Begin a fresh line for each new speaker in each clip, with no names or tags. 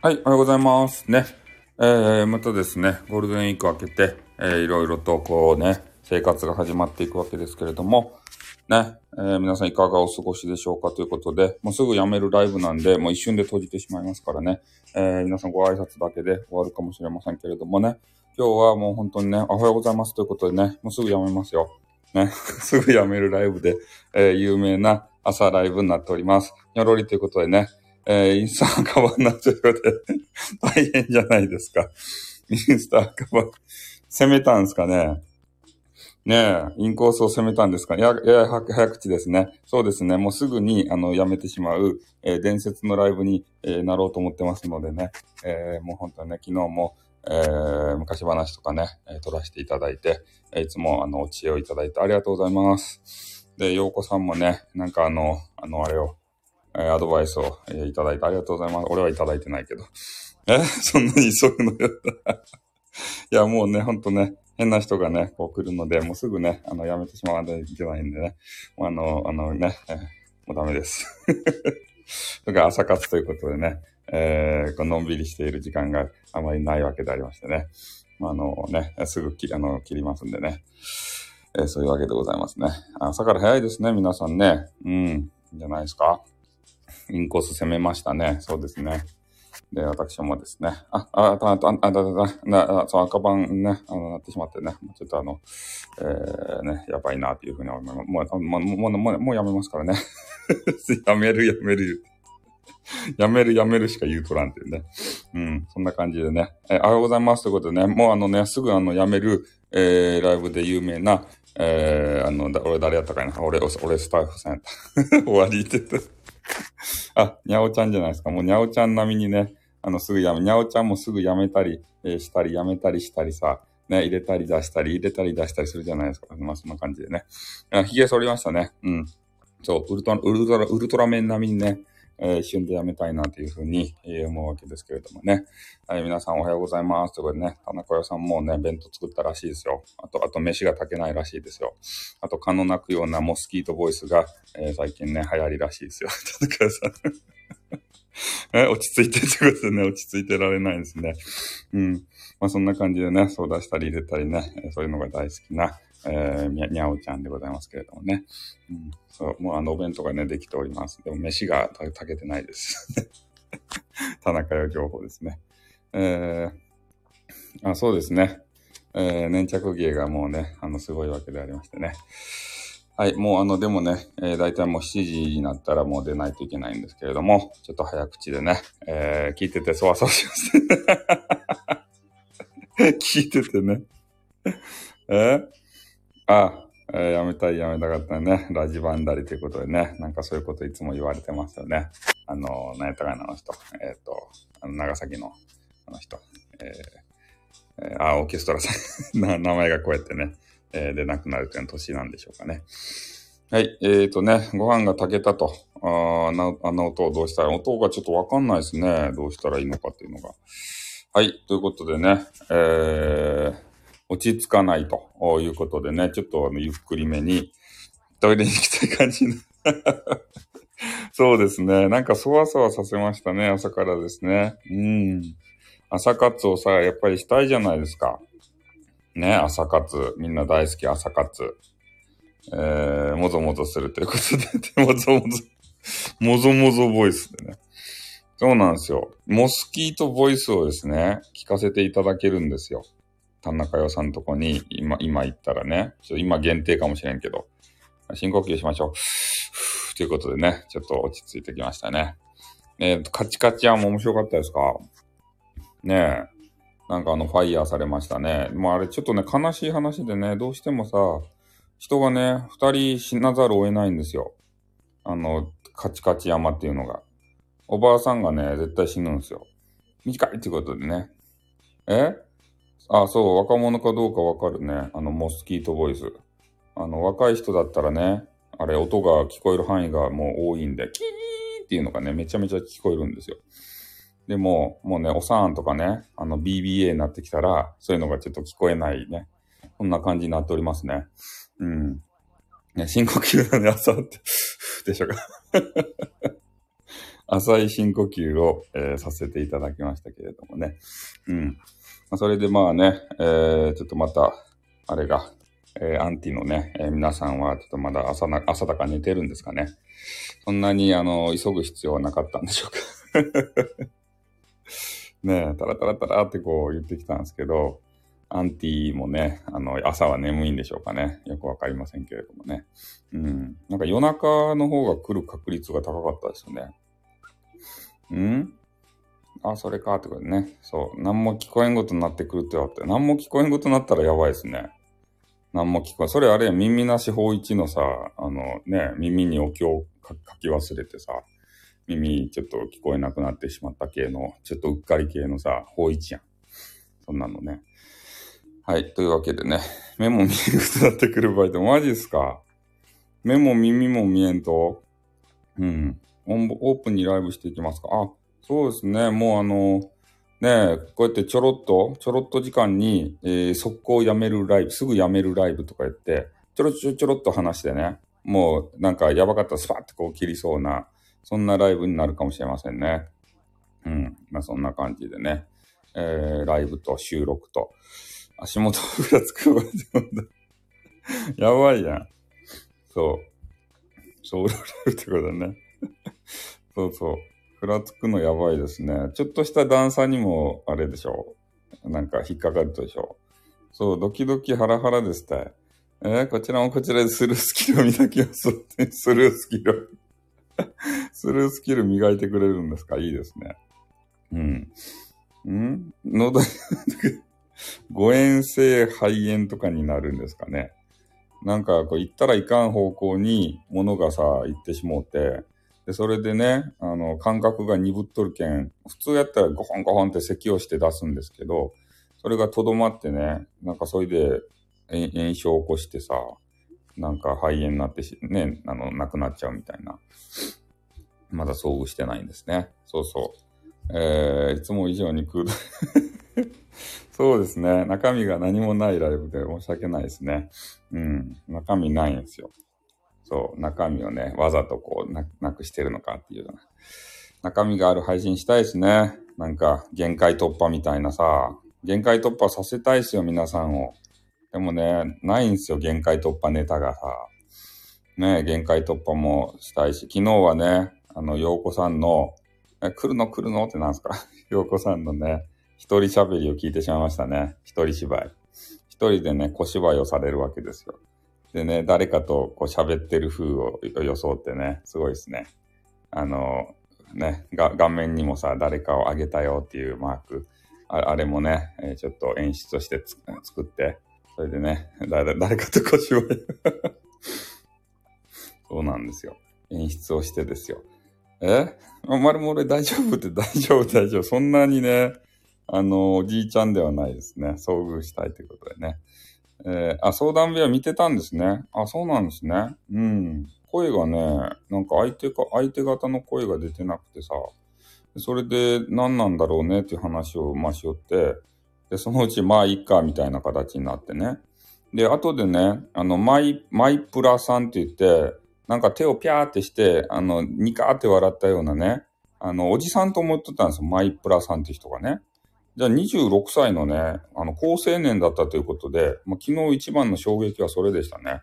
はい、おはようございます。ね。えー、またですね、ゴールデンウィーク明けて、えー、いろいろとこうね、生活が始まっていくわけですけれども、ね、えー、皆さんいかがお過ごしでしょうかということで、もうすぐやめるライブなんで、もう一瞬で閉じてしまいますからね、えー、皆さんご挨拶だけで終わるかもしれませんけれどもね、今日はもう本当にね、おはようございますということでね、もうすぐやめますよ。ね、すぐやめるライブで、えー、有名な朝ライブになっております。にょろりということでね、えー、インスタアカバンなということで 大変じゃないですか。インスタアカバン、攻めたんですかね。ねえ、インコースを攻めたんですかね。や、やや早口ですね。そうですね。もうすぐに、あの、やめてしまう、えー、伝説のライブに、えー、なろうと思ってますのでね。えー、もう本当にね、昨日も、えー、昔話とかね、え、撮らせていただいて、いつも、あの、お知恵をいただいてありがとうございます。で、洋子さんもね、なんかあの、あの、あれを、えー、アドバイスを、え、いただいてありがとうございます。俺はいただいてないけど。えそんなに急ぐのよ。いや、もうね、ほんとね、変な人がね、こう来るので、もうすぐね、あの、やめてしまわないといけないんでね。もうあの、あのね、えー、もうダメです。それから朝活ということでね、えー、このんびりしている時間があまりないわけでありましてね。あのね、すぐき、あの、切りますんでね。えー、そういうわけでございますね。朝から早いですね、皆さんね。うん、じゃないですか。インコース攻めましたね。そうですね。で、私もですね、あ、あ、あ、あ、あ、あ、あ、そう、赤番ね、あの、なってしまってね、ちょっとあの、えー、ね、やばいな、というふうに思います。もう、もう、もう、もう、もうやめますからね。やめる、やめる。やめる、やめるしか言うとらんっていうね。うん、そんな感じでね。えー、おはようございますということでね、もうあのね、すぐあの、やめる、えー、ライブで有名な、えー、あの、俺誰やったかな。俺、俺スタッフさんやった。終わりって言って。あ、にゃおちゃんじゃないですか。もうにゃおちゃん並みにね、あの、すぐやめ、にゃおちゃんもすぐやめたり、えー、したり、やめたりしたりさ、ね、入れたり出したり、入れたり出したりするじゃないですか。まあ、そんな感じでね。あ、髭剃りましたね。うん。そう、ウルトラ、ウルトラ、ウルトラメン並みにね、えー、一瞬でやめたいなというふうに、え、思うわけですけれどもね。はい、皆さんおはようございます。ということでね、田中屋さんもね、弁当作ったらしいですよ。あと、あと飯が炊けないらしいですよ。あと、蚊の鳴くようなモスキートボイスが、えー、最近ね、流行りらしいですよ。田中屋さん え、落ち着いてってことでね、落ち着いてられないですね。うん。まあそんな感じでね、そう出したり入れたりね、そういうのが大好きな、えー、にゃ、おちゃんでございますけれどもね。うん。そう、もうあのお弁当がね、できております。でも飯が炊けてないです。田中屋情報ですね。えー、あ、そうですね。えー、粘着芸がもうね、あの、すごいわけでありましてね。はい、もうあの、でもね、えー、大体もう7時になったらもう出ないといけないんですけれども、ちょっと早口でね、えー、聞いててそわそわします 聞いててね。えー、あ、えー、やめたいやめたかったね。ラジバンダリということでね、なんかそういうこといつも言われてますよね。あの、何やったかな、あの人。えっ、ー、と、あの長崎のあの人。えー、えー、あ、オーケストラさん 名前がこうやってね。えー、でなくなるという年なんでしょうかね。はい。えっ、ー、とね、ご飯が炊けたと。ああの音をどうしたら、音がちょっとわかんないですね。どうしたらいいのかっていうのが。はい。ということでね、えー、落ち着かないということでね、ちょっとあのゆっくりめにトイレに行きたい感じ そうですね。なんかそわそわさせましたね、朝からですね。うん。朝活をさ、やっぱりしたいじゃないですか。ね、朝活。みんな大好き朝活。えー、もぞもぞするということで、もぞもぞ、もぞもぞボイスでね。そうなんですよ。モスキートボイスをですね、聞かせていただけるんですよ。田中洋さんのとこに、今、今行ったらね、ちょっと今限定かもしれんけど、深呼吸しましょう。ということでね、ちょっと落ち着いてきましたね。えっー、カチカチはも面白かったですか？ねえ。なんかあの、ファイヤーされましたね。もうあれちょっとね、悲しい話でね、どうしてもさ、人がね、二人死なざるを得ないんですよ。あの、カチカチ山っていうのが。おばあさんがね、絶対死ぬんですよ。短いってことでね。え？あ、そう、若者かどうかわかるね。あの、モスキートボイス。あの、若い人だったらね、あれ、音が聞こえる範囲がもう多いんで、キーっていうのがね、めちゃめちゃ聞こえるんですよ。でも、もうね、おさんとかね、あの BBA になってきたら、そういうのがちょっと聞こえないね。こんな感じになっておりますね。うん。ね、深呼吸だね、朝って、でしょうか。浅い深呼吸を、えー、させていただきましたけれどもね。うん。まあ、それでまあね、えー、ちょっとまた、あれが、えー、アンティのね、えー、皆さんはちょっとまだ朝な、朝だか寝てるんですかね。そんなに、あの、急ぐ必要はなかったんでしょうか。ねえ、タラタラタラってこう言ってきたんですけど、アンティもね、あの、朝は眠いんでしょうかね。よくわかりませんけれどもね。うん。なんか夜中の方が来る確率が高かったですよね。ん？あ、それかってことでね。そう。何も聞こえんことになってくるってわって、何も聞こえんことになったらやばいですね。何も聞こえん、それあれ耳なし法一のさ、あのね、耳にお経を書き忘れてさ、耳ちょっと聞こえなくなってしまった系の、ちょっとうっかり系のさ、法一やん。そんなのね。はい。というわけでね、目も見えることになってくる場合ってマジっすか？目も耳も見えんと、うん。オープンにライブしていきますか？あ、そうですね。もうあの、ねこうやってちょろっと、ちょろっと時間に、えー、速攻やめるライブ、すぐやめるライブとか言って、ちょろちょろちょろっと話してね、もうなんかやばかったらスパッとこう切りそうな、そんなライブになるかもしれませんね。うん。まあそんな感じでね、えー、ライブと収録と、足元ふらつくわ やばいやん。そう。ソウルライブってことだね。そうそう。ふらつくのやばいですね。ちょっとした段差にも、あれでしょうなんか引っかかるでしょうそう、ドキドキハラハラですって。えー、こちらもこちらでスルースキルを磨きます。スルースキル。スルースキル磨いてくれるんですか？いいですね。うん。ん？喉、誤嚥性肺炎とかになるんですかね。なんか、こう、行ったらいかん方向に物がさ、行ってしもうて、で、それでね、あの、感覚が鈍っとるけん、普通やったらゴホンゴホンって咳をして出すんですけど、それがとどまってね、なんかそれで炎症を起こしてさ、なんか肺炎になってし、ね、あの、亡くなっちゃうみたいな。まだ遭遇してないんですね。そうそう。えー、いつも以上に空洞 そうですね。中身が何もないライブで申し訳ないですね。うん。中身ないんですよ。そう、中身をね、わざとこうな、なくしてるのかっていうような。中身がある配信したいですね。なんか、限界突破みたいなさ、限界突破させたいですよ、皆さんを。でもね、ないんですよ、限界突破ネタがさ。ね、限界突破もしたいし、昨日はね、あの、洋子さんの、え、来るの？来るの？ってなんですか？洋子さんのね、一人喋りを聞いてしまいましたね。一人芝居。一人でね、小芝居をされるわけですよ。でね、誰かとこう喋ってる風を装ってね、すごいですね。あの、ね、画面にもさ、誰かをあげたよっていうマーク。あれもね、えー、ちょっと演出として作って、それでね、誰かと腰を そうなんですよ。演出をしてですよ。え？まるも俺大丈夫って大丈夫大丈夫。そんなにね、あの、おじいちゃんではないですね。遭遇したいということでね。えー、あ、相談部屋見てたんですね。あ、そうなんですね。うん。声がね、なんか相手か、相手方の声が出てなくてさ、それで何なんだろうねっていう話をましよって、で、そのうちまあいいかみたいな形になってね。で、後でね、あの、マイ、マイプラさんって言って、なんか手をピャーってして、あの、ニカーって笑ったようなね、あの、おじさんと思ってたんですよ。マイプラさんって人がね。じゃあ26歳のね、あの、高青年だったということで、まあ、昨日一番の衝撃はそれでしたね。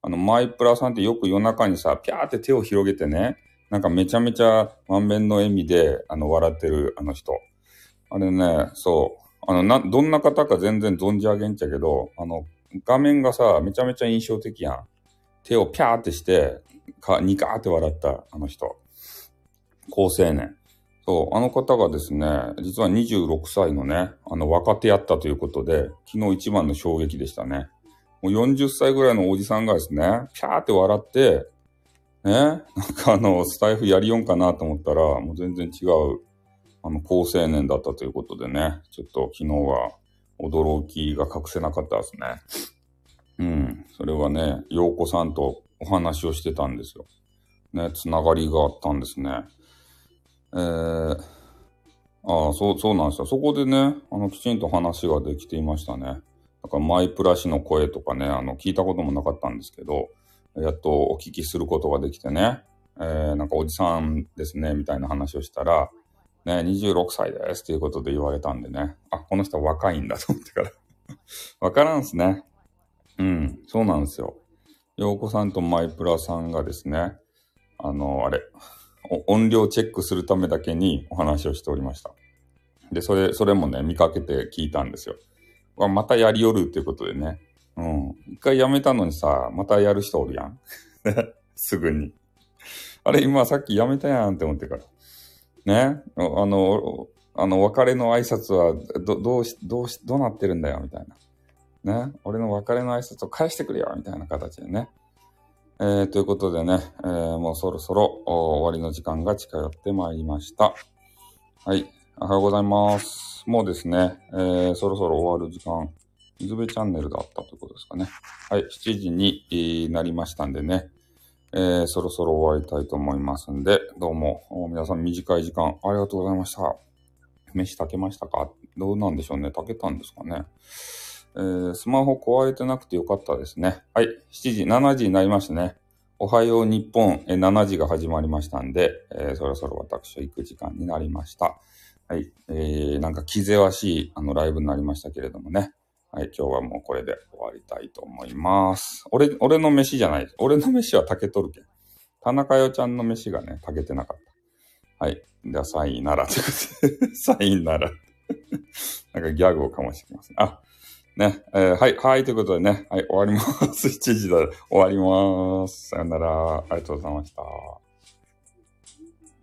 あの、マイプラさんってよく夜中にさ、ピャーって手を広げてね、なんかめちゃめちゃ満面の笑みで、あの、笑ってるあの人。あれね、そう。あの、な、どんな方か全然存じ上げんちゃけど、あの、画面がさ、めちゃめちゃ印象的やん。手をピャーってして、か、ニカーって笑ったあの人。高青年。そう、あの方がですね、実は26歳のね、あの若手やったということで、昨日一番の衝撃でしたね。もう40歳ぐらいのおじさんがですね、ピャーって笑って、ね、なんかあの、スタイフやりよんかなと思ったら、もう全然違う、あの、高青年だったということでね、ちょっと昨日は驚きが隠せなかったですね。うん。それはね、陽子さんとお話をしてたんですよ。ね、つながりがあったんですね。えー、ああ、そう、そうなんですよ。そこでね、あの、きちんと話ができていましたね。だからマイプラ氏の声とかね、あの、聞いたこともなかったんですけど、やっとお聞きすることができてね、えー、なんかおじさんですね、みたいな話をしたら、ね、26歳ですっていうことで言われたんでね、あ、この人若いんだと思ってから わからんすね。うん、そうなんですよ。洋子さんとマイプラさんがですね、あの、あれ、音量チェックするためだけにお話をしておりました。で、それ、それもね、見かけて聞いたんですよ。またやりよるっていうことでね。うん。一回やめたのにさ、またやる人おるやん。すぐに。あれ、今さっきやめたやんって思ってから。ね。あの、あの、別れの挨拶は、ど、どうし、どうし、どうなってるんだよ、みたいな。ね。俺の別れの挨拶を返してくれよ、みたいな形でね。えー、ということでね、えー、もうそろそろ終わりの時間が近寄ってまいりました。はい。おはようございます。もうですね、えー、そろそろ終わる時間、水辺チャンネルだったということですかね。はい。7時になりましたんでね、えー、そろそろ終わりたいと思いますんで、どうも、皆さん短い時間ありがとうございました。飯炊けましたか？どうなんでしょうね？炊けたんですかね？えー、スマホ壊れてなくてよかったですね。はい。7時、7時になりましたね。おはよう日本、えー、7時が始まりましたんで、えー、そろそろ私は行く時間になりました。はい。えー、なんか気ぜわしい、あの、ライブになりましたけれどもね。はい。今日はもうこれで終わりたいと思います。俺、俺の飯じゃないです。俺の飯は炊けとるけん。田中代ちゃんの飯がね、炊けてなかった。はい。では、サインなら、サインなら。なんかギャグをかましてきますね。あ、ね、えー、はい、はい、ということでね、はい、終わります。7時だ。終わります。さよなら。ありがとうございました。